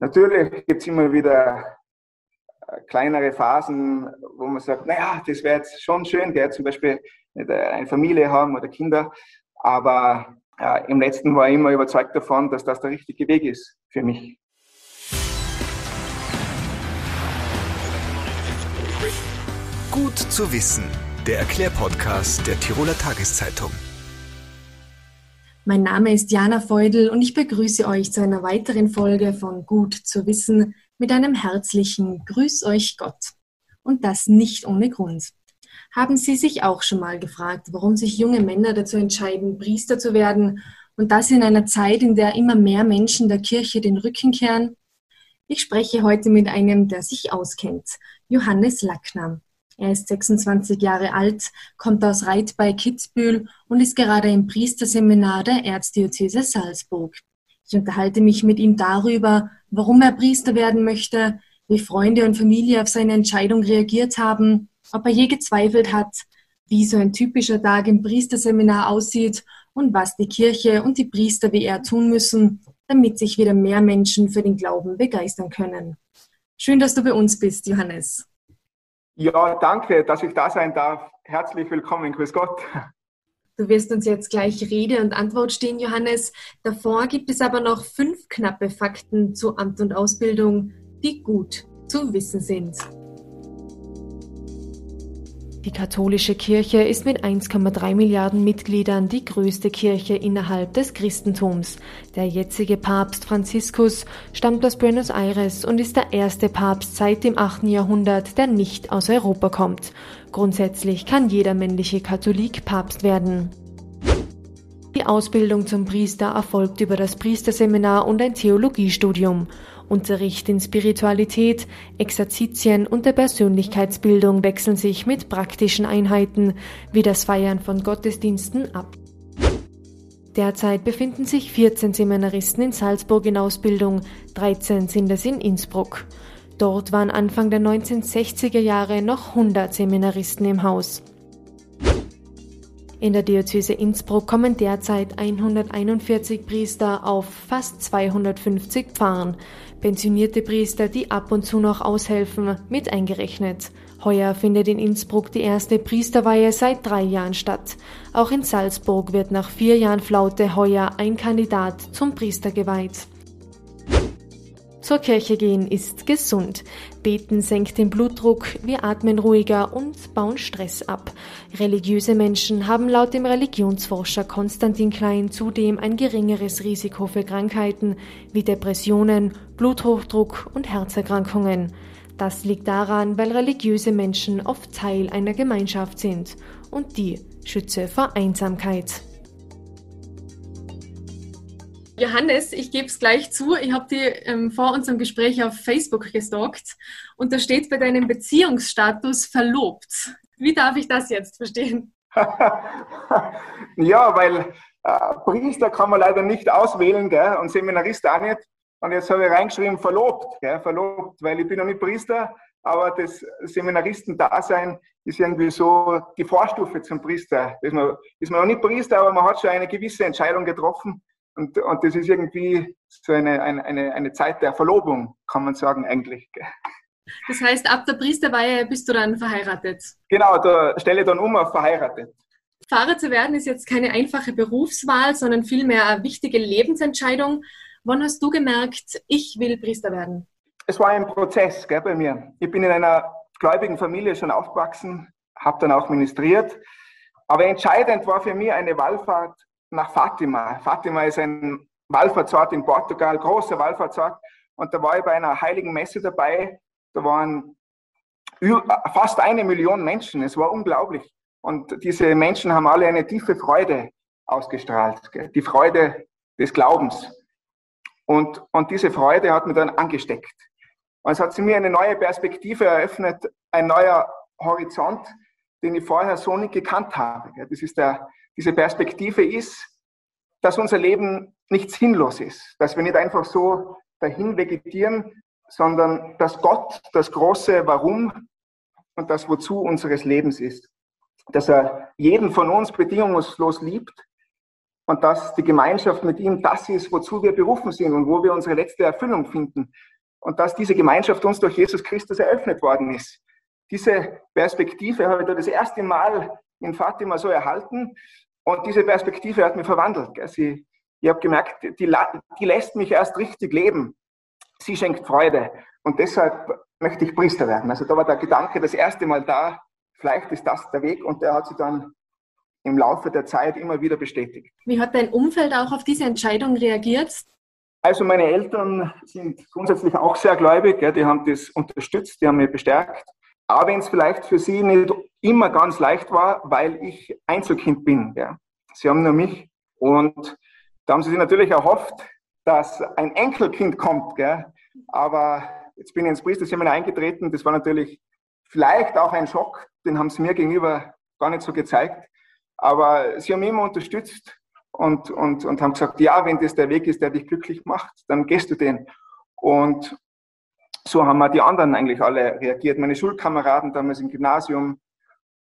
Natürlich gibt es immer wieder äh, kleinere Phasen, wo man sagt, naja, das wäre jetzt schon schön, gell, zum Beispiel eine Familie haben oder Kinder. Aber ja, im letzten war ich immer überzeugt davon, dass das der richtige Weg ist für mich. Gut zu wissen, der Erklärpodcast der Tiroler Tageszeitung. Mein Name ist Jana Feudel und ich begrüße euch zu einer weiteren Folge von Gut zu wissen mit einem herzlichen Grüß euch Gott. Und das nicht ohne Grund. Haben Sie sich auch schon mal gefragt, warum sich junge Männer dazu entscheiden, Priester zu werden und das in einer Zeit, in der immer mehr Menschen der Kirche den Rücken kehren? Ich spreche heute mit einem, der sich auskennt, Johannes Lackner. Er ist 26 Jahre alt, kommt aus Reit bei Kitzbühel und ist gerade im Priesterseminar der Erzdiözese Salzburg. Ich unterhalte mich mit ihm darüber, warum er Priester werden möchte, wie Freunde und Familie auf seine Entscheidung reagiert haben ob er je gezweifelt hat, wie so ein typischer Tag im Priesterseminar aussieht und was die Kirche und die Priester wie er tun müssen, damit sich wieder mehr Menschen für den Glauben begeistern können. Schön, dass du bei uns bist, Johannes. Ja, danke, dass ich da sein darf. Herzlich willkommen, grüß Gott. Du wirst uns jetzt gleich Rede und Antwort stehen, Johannes. Davor gibt es aber noch fünf knappe Fakten zu Amt und Ausbildung, die gut zu wissen sind. Die katholische Kirche ist mit 1,3 Milliarden Mitgliedern die größte Kirche innerhalb des Christentums. Der jetzige Papst Franziskus stammt aus Buenos Aires und ist der erste Papst seit dem 8. Jahrhundert, der nicht aus Europa kommt. Grundsätzlich kann jeder männliche Katholik Papst werden. Die Ausbildung zum Priester erfolgt über das Priesterseminar und ein Theologiestudium. Unterricht in Spiritualität, Exerzitien und der Persönlichkeitsbildung wechseln sich mit praktischen Einheiten wie das Feiern von Gottesdiensten ab. Derzeit befinden sich 14 Seminaristen in Salzburg in Ausbildung, 13 sind es in Innsbruck. Dort waren Anfang der 1960er Jahre noch 100 Seminaristen im Haus. In der Diözese Innsbruck kommen derzeit 141 Priester auf fast 250 Pfarren. Pensionierte Priester, die ab und zu noch aushelfen, mit eingerechnet. Heuer findet in Innsbruck die erste Priesterweihe seit drei Jahren statt. Auch in Salzburg wird nach vier Jahren Flaute heuer ein Kandidat zum Priester geweiht. Zur Kirche gehen ist gesund. Beten senkt den Blutdruck, wir atmen ruhiger und bauen Stress ab. Religiöse Menschen haben laut dem Religionsforscher Konstantin Klein zudem ein geringeres Risiko für Krankheiten wie Depressionen, Bluthochdruck und Herzerkrankungen. Das liegt daran, weil religiöse Menschen oft Teil einer Gemeinschaft sind und die schütze vor Einsamkeit. Johannes, ich gebe es gleich zu, ich habe dir ähm, vor unserem Gespräch auf Facebook gestalkt und da steht bei deinem Beziehungsstatus verlobt. Wie darf ich das jetzt verstehen? ja, weil äh, Priester kann man leider nicht auswählen gell? und Seminarist auch nicht. Und jetzt habe ich reingeschrieben, verlobt, gell? verlobt, weil ich bin noch nicht Priester, aber das Seminaristendasein ist irgendwie so die Vorstufe zum Priester. Ist man, ist man noch nicht Priester, aber man hat schon eine gewisse Entscheidung getroffen und, und das ist irgendwie so eine, eine, eine Zeit der Verlobung, kann man sagen, eigentlich. Das heißt, ab der Priesterweihe bist du dann verheiratet? Genau, da stelle ich dann um auf verheiratet. Pfarrer zu werden ist jetzt keine einfache Berufswahl, sondern vielmehr eine wichtige Lebensentscheidung. Wann hast du gemerkt, ich will Priester werden? Es war ein Prozess gell, bei mir. Ich bin in einer gläubigen Familie schon aufgewachsen, habe dann auch ministriert. Aber entscheidend war für mich eine Wallfahrt nach Fatima. Fatima ist ein Wallfahrtsort in Portugal, großer Wallfahrtsort. Und da war ich bei einer heiligen Messe dabei. Da waren fast eine Million Menschen. Es war unglaublich. Und diese Menschen haben alle eine tiefe Freude ausgestrahlt. Die Freude des Glaubens. Und, und diese Freude hat mich dann angesteckt. Und es hat sie mir eine neue Perspektive eröffnet, ein neuer Horizont, den ich vorher so nicht gekannt habe. Das ist der, diese Perspektive ist, dass unser Leben nicht sinnlos ist, dass wir nicht einfach so dahin vegetieren, sondern dass Gott das große Warum und das Wozu unseres Lebens ist. Dass er jeden von uns bedingungslos liebt und dass die Gemeinschaft mit ihm das ist, wozu wir berufen sind und wo wir unsere letzte Erfüllung finden. Und dass diese Gemeinschaft uns durch Jesus Christus eröffnet worden ist. Diese Perspektive habe ich da das erste Mal in Fatima so erhalten und diese Perspektive hat mich verwandelt. Sie, ich habe gemerkt, die, die lässt mich erst richtig leben. Sie schenkt Freude und deshalb möchte ich Priester werden. Also da war der Gedanke das erste Mal da, vielleicht ist das der Weg und der hat sich dann im Laufe der Zeit immer wieder bestätigt. Wie hat dein Umfeld auch auf diese Entscheidung reagiert? Also meine Eltern sind grundsätzlich auch sehr gläubig, die haben das unterstützt, die haben mich bestärkt. Aber wenn es vielleicht für sie nicht immer ganz leicht war, weil ich Einzelkind bin. Ja. Sie haben nur mich und da haben sie sich natürlich erhofft, dass ein Enkelkind kommt. Gell. Aber jetzt bin ich ins Priesterseminar eingetreten, das war natürlich vielleicht auch ein Schock, den haben sie mir gegenüber gar nicht so gezeigt. Aber sie haben mich immer unterstützt und, und, und haben gesagt, ja, wenn das der Weg ist, der dich glücklich macht, dann gehst du den. Und so haben wir die anderen eigentlich alle reagiert. Meine Schulkameraden damals im Gymnasium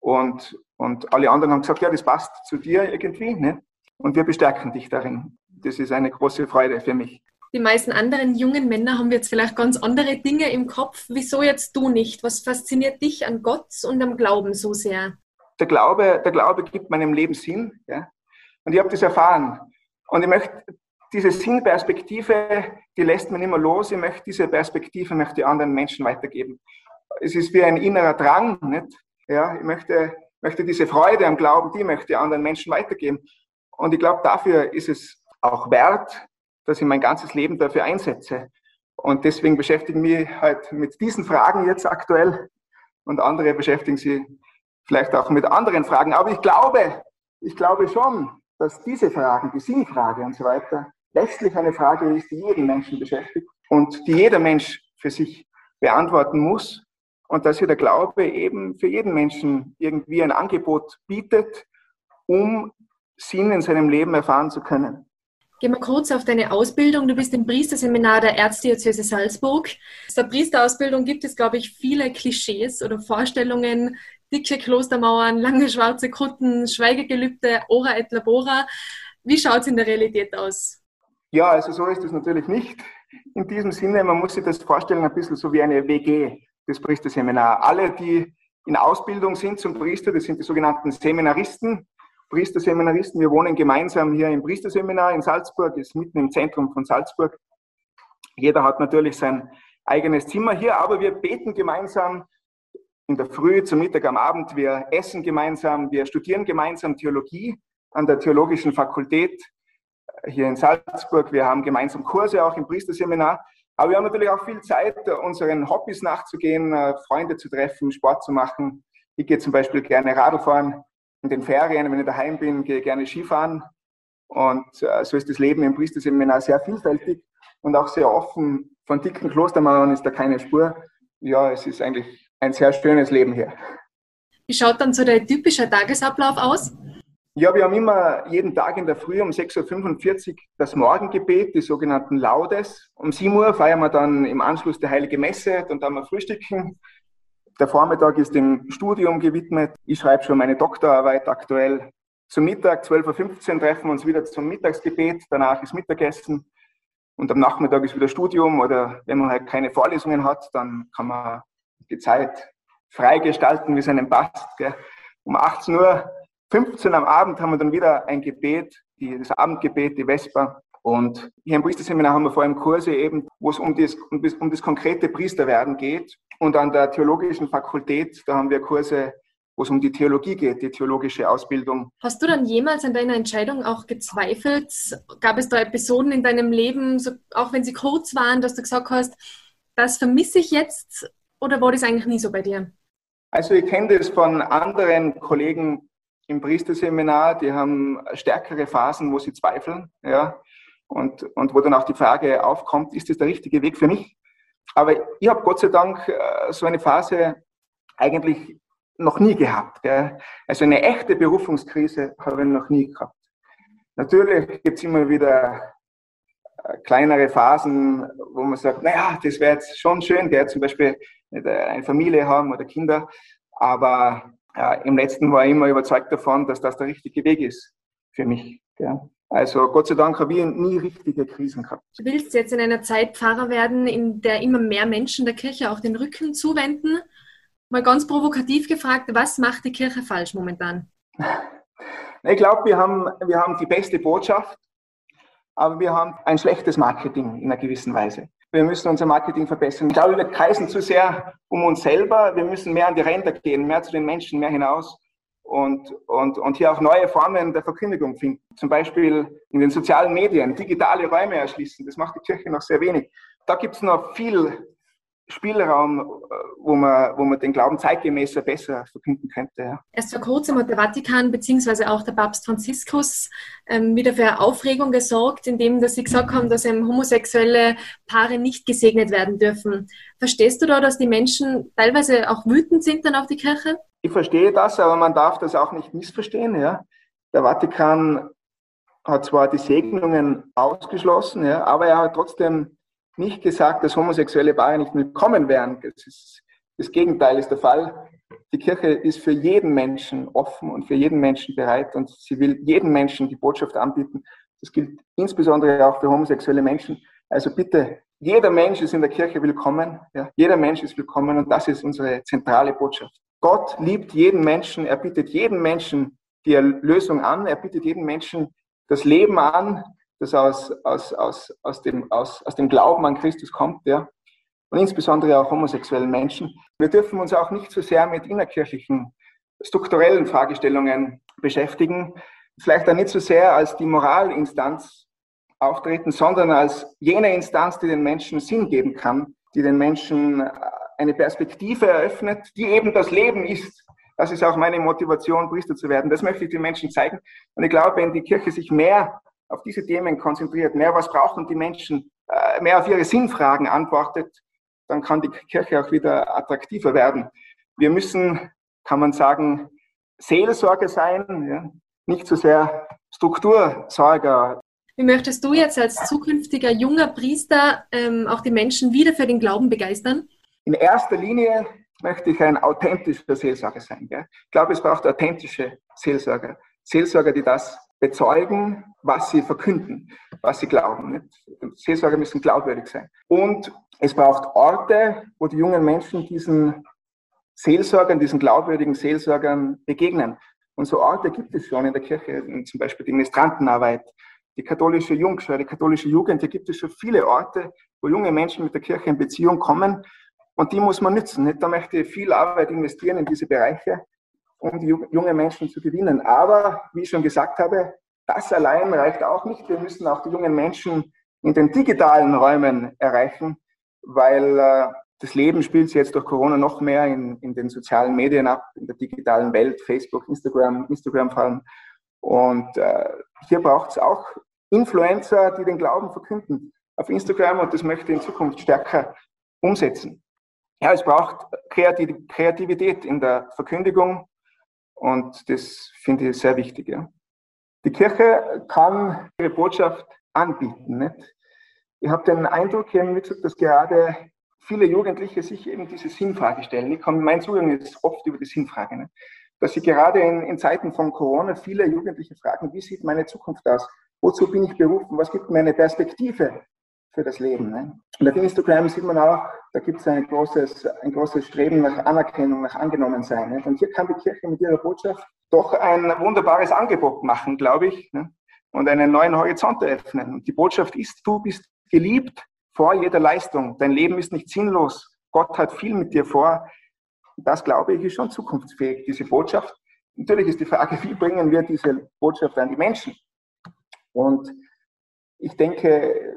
und, und alle anderen haben gesagt, ja, das passt zu dir irgendwie. Ne? Und wir bestärken dich darin. Das ist eine große Freude für mich. Die meisten anderen jungen Männer haben jetzt vielleicht ganz andere Dinge im Kopf. Wieso jetzt du nicht? Was fasziniert dich an Gott und am Glauben so sehr? der Glaube, der Glaube gibt meinem Leben Sinn. Ja? Und ich habe das erfahren. Und ich möchte diese Sinnperspektive, die lässt man immer los. Ich möchte diese Perspektive möchte anderen Menschen weitergeben. Es ist wie ein innerer Drang. Nicht? Ja, ich möchte, möchte diese Freude am Glauben, die möchte ich anderen Menschen weitergeben. Und ich glaube, dafür ist es auch wert, dass ich mein ganzes Leben dafür einsetze. Und deswegen beschäftige ich mich halt mit diesen Fragen jetzt aktuell. Und andere beschäftigen sich vielleicht auch mit anderen Fragen. Aber ich glaube, ich glaube schon, dass diese Fragen, die Sinnfrage und so weiter, letztlich eine Frage ist, die jeden Menschen beschäftigt und die jeder Mensch für sich beantworten muss. Und dass hier der Glaube eben für jeden Menschen irgendwie ein Angebot bietet, um Sinn in seinem Leben erfahren zu können. Gehen wir kurz auf deine Ausbildung. Du bist im Priesterseminar der Erzdiözese Salzburg. In der Priesterausbildung gibt es, glaube ich, viele Klischees oder Vorstellungen, dicke Klostermauern, lange schwarze Kutten, Schweigegelübde, Ora et Labora. Wie schaut es in der Realität aus? Ja, also so ist es natürlich nicht. In diesem Sinne, man muss sich das vorstellen, ein bisschen so wie eine WG, das Priesterseminar. Alle, die in Ausbildung sind zum Priester, das sind die sogenannten Seminaristen, Priesterseminaristen. Wir wohnen gemeinsam hier im Priesterseminar in Salzburg, ist mitten im Zentrum von Salzburg. Jeder hat natürlich sein eigenes Zimmer hier, aber wir beten gemeinsam in der Früh, zum Mittag, am Abend. Wir essen gemeinsam, wir studieren gemeinsam Theologie an der Theologischen Fakultät hier in Salzburg. Wir haben gemeinsam Kurse auch im Priesterseminar. Aber wir haben natürlich auch viel Zeit, unseren Hobbys nachzugehen, äh, Freunde zu treffen, Sport zu machen. Ich gehe zum Beispiel gerne Radl fahren in den Ferien, wenn ich daheim bin, gehe ich gerne Skifahren. Und äh, so ist das Leben im Priesterseminar sehr vielfältig und auch sehr offen. Von dicken Klostermauern ist da keine Spur. Ja, es ist eigentlich ein sehr schönes Leben hier. Wie schaut dann so der typische Tagesablauf aus? Ja, wir haben immer jeden Tag in der Früh um 6.45 Uhr das Morgengebet, die sogenannten Laudes. Um 7 Uhr feiern wir dann im Anschluss die Heilige Messe, dann haben wir Frühstücken. Der Vormittag ist dem Studium gewidmet. Ich schreibe schon meine Doktorarbeit aktuell. Zum Mittag, 12.15 Uhr, treffen wir uns wieder zum Mittagsgebet. Danach ist Mittagessen. Und am Nachmittag ist wieder Studium oder wenn man halt keine Vorlesungen hat, dann kann man die Zeit frei gestalten, wie es einem passt. Um 18.15 Uhr am Abend haben wir dann wieder ein Gebet, die, das Abendgebet, die Vesper. Und hier im Priesterseminar haben wir vor allem Kurse eben, wo es um das, um das, um das konkrete Priesterwerden geht. Und an der theologischen Fakultät, da haben wir Kurse, wo es um die Theologie geht, die theologische Ausbildung. Hast du dann jemals an deiner Entscheidung auch gezweifelt? Gab es da Episoden in deinem Leben, so, auch wenn sie kurz waren, dass du gesagt hast, das vermisse ich jetzt oder war das eigentlich nie so bei dir? Also ich kenne das von anderen Kollegen im Priesterseminar, die haben stärkere Phasen, wo sie zweifeln, ja, und, und wo dann auch die Frage aufkommt, ist das der richtige Weg für mich? Aber ich habe Gott sei Dank äh, so eine Phase eigentlich noch nie gehabt. Gell? Also eine echte Berufungskrise habe ich noch nie gehabt. Natürlich gibt es immer wieder kleinere Phasen, wo man sagt, naja, das wäre jetzt schon schön, der zum Beispiel eine Familie haben oder Kinder. Aber ja, im letzten war ich immer überzeugt davon, dass das der richtige Weg ist für mich. Ja. Also Gott sei Dank habe ich nie richtige Krisen gehabt. Du willst jetzt in einer Zeit Pfarrer werden, in der immer mehr Menschen der Kirche auch den Rücken zuwenden. Mal ganz provokativ gefragt, was macht die Kirche falsch momentan? Ich glaube, wir haben, wir haben die beste Botschaft, aber wir haben ein schlechtes Marketing in einer gewissen Weise. Wir müssen unser Marketing verbessern. Ich glaube, wir kreisen zu sehr um uns selber. Wir müssen mehr an die Ränder gehen, mehr zu den Menschen, mehr hinaus und, und, und hier auch neue Formen der Verkündigung finden. Zum Beispiel in den sozialen Medien, digitale Räume erschließen. Das macht die Kirche noch sehr wenig. Da gibt es noch viel Spielraum, äh, wo man, wo man den Glauben zeitgemäßer besser verkünden könnte. Ja. Erst vor kurzem hat der Vatikan bzw. auch der Papst Franziskus ähm, wieder für Aufregung gesorgt, indem dass sie gesagt haben, dass eben homosexuelle Paare nicht gesegnet werden dürfen. Verstehst du da, dass die Menschen teilweise auch wütend sind dann auf die Kirche? Ich verstehe das, aber man darf das auch nicht missverstehen. Ja. Der Vatikan hat zwar die Segnungen ausgeschlossen, ja, aber er hat trotzdem nicht gesagt, dass homosexuelle Paare nicht willkommen wären. Das, ist, das Gegenteil ist der Fall. Die Kirche ist für jeden Menschen offen und für jeden Menschen bereit und sie will jedem Menschen die Botschaft anbieten. Das gilt insbesondere auch für homosexuelle Menschen. Also bitte, jeder Mensch ist in der Kirche willkommen. Ja, jeder Mensch ist willkommen und das ist unsere zentrale Botschaft. Gott liebt jeden Menschen, er bietet jedem Menschen die Erlösung an, er bietet jedem Menschen das Leben an, das aus, aus, aus, aus, dem, aus, aus dem Glauben an Christus kommt, ja. Und insbesondere auch homosexuellen Menschen. Wir dürfen uns auch nicht so sehr mit innerkirchlichen, strukturellen Fragestellungen beschäftigen. Vielleicht auch nicht so sehr als die Moralinstanz auftreten, sondern als jene Instanz, die den Menschen Sinn geben kann, die den Menschen äh, eine Perspektive eröffnet, die eben das Leben ist. Das ist auch meine Motivation, Priester zu werden. Das möchte ich den Menschen zeigen. Und ich glaube, wenn die Kirche sich mehr auf diese Themen konzentriert, mehr was brauchen die Menschen, äh, mehr auf ihre Sinnfragen antwortet, dann kann die Kirche auch wieder attraktiver werden. Wir müssen, kann man sagen, Seelsorger sein, ja? nicht so sehr Struktursorger. Wie möchtest du jetzt als zukünftiger junger Priester ähm, auch die Menschen wieder für den Glauben begeistern? In erster Linie möchte ich ein authentischer Seelsorger sein. Gell? Ich glaube, es braucht authentische Seelsorger. Seelsorger, die das bezeugen, was sie verkünden, was sie glauben. Seelsorger müssen glaubwürdig sein. Und es braucht Orte, wo die jungen Menschen diesen Seelsorgern, diesen glaubwürdigen Seelsorgern begegnen. Und so Orte gibt es schon in der Kirche, zum Beispiel die Ministrantenarbeit, die katholische Jungschau, die katholische Jugend. Hier gibt es schon viele Orte, wo junge Menschen mit der Kirche in Beziehung kommen. Und die muss man nützen. Da möchte ich viel Arbeit investieren in diese Bereiche um die junge Menschen zu gewinnen. Aber wie ich schon gesagt habe, das allein reicht auch nicht. Wir müssen auch die jungen Menschen in den digitalen Räumen erreichen, weil äh, das Leben spielt sich jetzt durch Corona noch mehr in, in den sozialen Medien ab, in der digitalen Welt, Facebook, Instagram, Instagram vor allem. Und äh, hier braucht es auch Influencer, die den Glauben verkünden auf Instagram und das möchte in Zukunft stärker umsetzen. Ja, es braucht Kreativität in der Verkündigung, und das finde ich sehr wichtig. Ja. Die Kirche kann ihre Botschaft anbieten. Nicht? Ich habe den Eindruck, dass gerade viele Jugendliche sich eben diese Sinnfrage stellen. Ich kann, mein Zugang ist oft über die Sinnfrage. Nicht? Dass sie gerade in, in Zeiten von Corona viele Jugendliche fragen, wie sieht meine Zukunft aus? Wozu bin ich berufen? Was gibt mir eine Perspektive? Für das Leben. Ne? Und auf Instagram sieht man auch, da gibt es ein großes, ein großes Streben nach Anerkennung, nach Angenommensein. Ne? Und hier kann die Kirche mit ihrer Botschaft doch ein wunderbares Angebot machen, glaube ich, ne? und einen neuen Horizont eröffnen. Und die Botschaft ist, du bist geliebt vor jeder Leistung. Dein Leben ist nicht sinnlos. Gott hat viel mit dir vor. Das, glaube ich, ist schon zukunftsfähig, diese Botschaft. Natürlich ist die Frage, wie bringen wir diese Botschaft an die Menschen? Und ich denke,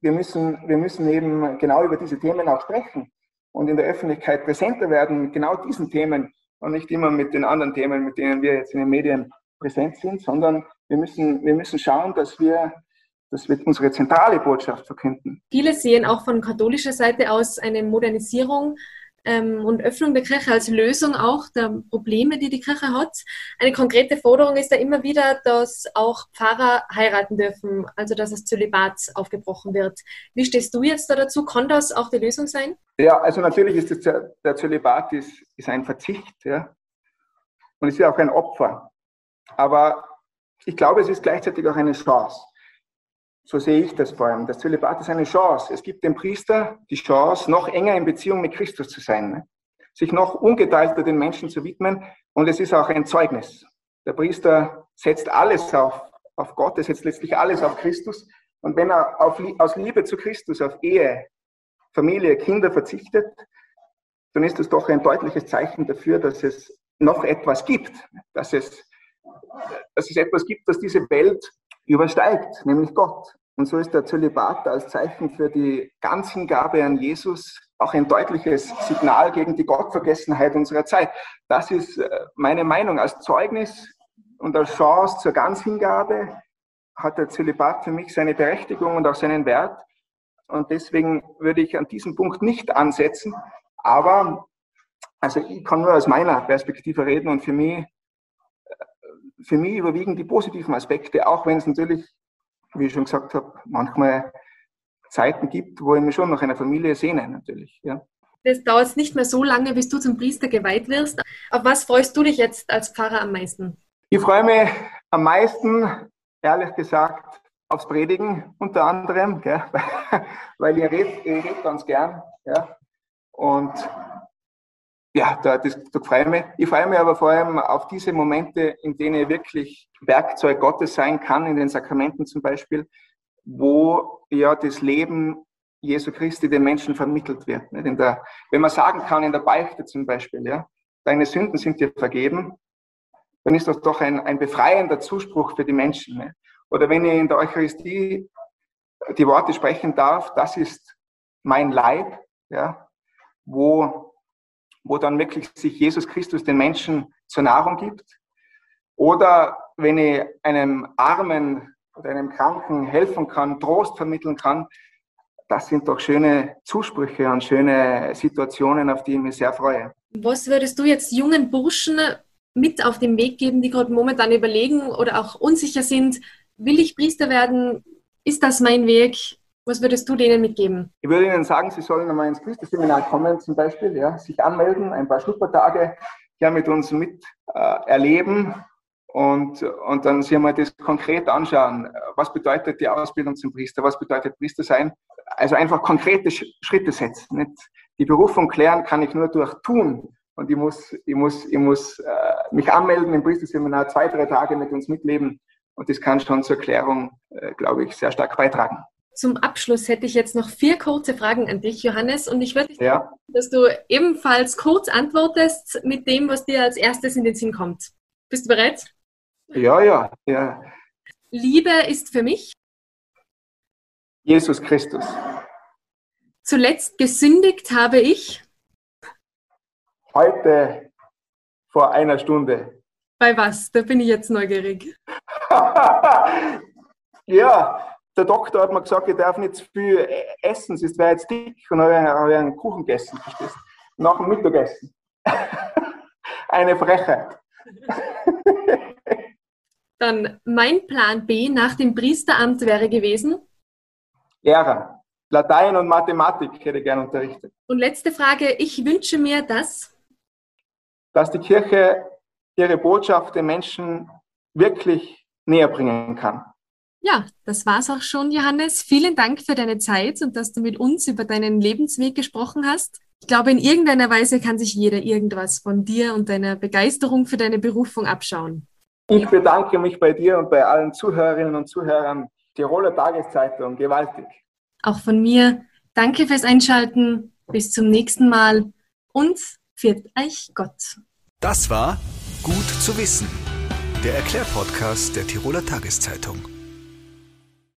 wir müssen, wir müssen eben genau über diese Themen auch sprechen und in der Öffentlichkeit präsenter werden mit genau diesen Themen und nicht immer mit den anderen Themen, mit denen wir jetzt in den Medien präsent sind, sondern wir müssen, wir müssen schauen, dass wir, dass wir unsere zentrale Botschaft verkünden. Viele sehen auch von katholischer Seite aus eine Modernisierung ähm, und Öffnung der Kirche als Lösung auch der Probleme, die die Kirche hat. Eine konkrete Forderung ist ja immer wieder, dass auch Pfarrer heiraten dürfen, also dass das Zölibat aufgebrochen wird. Wie stehst du jetzt da dazu? Kann das auch die Lösung sein? Ja, also natürlich ist das, der Zölibat ist, ist ein Verzicht ja? und ist ja auch ein Opfer. Aber ich glaube, es ist gleichzeitig auch eine Chance. So sehe ich das vor allem. Das Zölibat ist eine Chance. Es gibt dem Priester die Chance, noch enger in Beziehung mit Christus zu sein, ne? sich noch ungeteilter den Menschen zu widmen. Und es ist auch ein Zeugnis. Der Priester setzt alles auf, auf Gott, er setzt letztlich alles auf Christus. Und wenn er auf, aus Liebe zu Christus auf Ehe, Familie, Kinder verzichtet, dann ist das doch ein deutliches Zeichen dafür, dass es noch etwas gibt, dass es, dass es etwas gibt, das diese Welt übersteigt, nämlich Gott. Und so ist der Zölibat als Zeichen für die Ganzhingabe an Jesus auch ein deutliches Signal gegen die Gottvergessenheit unserer Zeit. Das ist äh, meine Meinung. Als Zeugnis und als Chance zur Ganzhingabe hat der Zölibat für mich seine Berechtigung und auch seinen Wert. Und deswegen würde ich an diesem Punkt nicht ansetzen. Aber, also ich kann nur aus meiner Perspektive reden und für mich, für mich überwiegen die positiven Aspekte, auch wenn es natürlich, wie ich schon gesagt habe, manchmal Zeiten gibt, wo ich mich schon nach einer Familie sehne, natürlich. Ja. Das dauert nicht mehr so lange, bis du zum Priester geweiht wirst. Auf was freust du dich jetzt als Pfarrer am meisten? Ich freue mich am meisten, ehrlich gesagt, aufs Predigen unter anderem, gell? weil ich rede, ich rede ganz gern. Ja? Und ja, da, das, da freue ich mich. Ich freue mich aber vor allem auf diese Momente, in denen ich wirklich Werkzeug Gottes sein kann, in den Sakramenten zum Beispiel, wo ja das Leben Jesu Christi den Menschen vermittelt wird. Nicht? In der, wenn man sagen kann, in der Beichte zum Beispiel, ja, deine Sünden sind dir vergeben, dann ist das doch ein, ein befreiender Zuspruch für die Menschen. Nicht? Oder wenn ich in der Eucharistie die Worte sprechen darf, das ist mein Leib, ja, wo, wo dann wirklich sich Jesus Christus den Menschen zur Nahrung gibt. Oder wenn ich einem Armen oder einem Kranken helfen kann, Trost vermitteln kann, das sind doch schöne Zusprüche und schöne Situationen, auf die ich mich sehr freue. Was würdest du jetzt jungen Burschen mit auf den Weg geben, die gerade momentan überlegen oder auch unsicher sind, will ich Priester werden? Ist das mein Weg? Was würdest du denen mitgeben? Ich würde ihnen sagen, sie sollen einmal ins Priesterseminar kommen, zum Beispiel, ja, sich anmelden, ein paar Schnuppertage ja mit uns mit äh, erleben und, und dann sich einmal das konkret anschauen. Was bedeutet die Ausbildung zum Priester? Was bedeutet Priester sein? Also einfach konkrete Schritte setzen. Nicht? Die Berufung klären kann ich nur durch Tun. Und ich muss, ich muss, ich muss äh, mich anmelden im Priesterseminar, zwei, drei Tage mit uns mitleben. Und das kann schon zur Klärung, äh, glaube ich, sehr stark beitragen. Zum Abschluss hätte ich jetzt noch vier kurze Fragen an dich, Johannes, und ich würde dich ja. bitten, dass du ebenfalls kurz antwortest mit dem, was dir als erstes in den Sinn kommt. Bist du bereit? Ja, ja, ja. Liebe ist für mich Jesus Christus. Zuletzt gesündigt habe ich heute vor einer Stunde. Bei was? Da bin ich jetzt neugierig. ja, der Doktor hat mir gesagt, ich darf nicht zu viel essen, sonst wäre jetzt dick. Und habe ich einen Kuchen gegessen, verstehst Nach dem Mittagessen. Eine Frechheit. Dann mein Plan B nach dem Priesteramt wäre gewesen? Lehrer. Latein und Mathematik hätte ich gerne unterrichtet. Und letzte Frage, ich wünsche mir, dass? Dass die Kirche ihre Botschaft den Menschen wirklich näher bringen kann. Ja, das war's auch schon, Johannes. Vielen Dank für deine Zeit und dass du mit uns über deinen Lebensweg gesprochen hast. Ich glaube, in irgendeiner Weise kann sich jeder irgendwas von dir und deiner Begeisterung für deine Berufung abschauen. Ich bedanke mich bei dir und bei allen Zuhörerinnen und Zuhörern Tiroler Tageszeitung gewaltig. Auch von mir. Danke fürs Einschalten. Bis zum nächsten Mal und führt euch Gott. Das war Gut zu wissen, der Erklärpodcast der Tiroler Tageszeitung.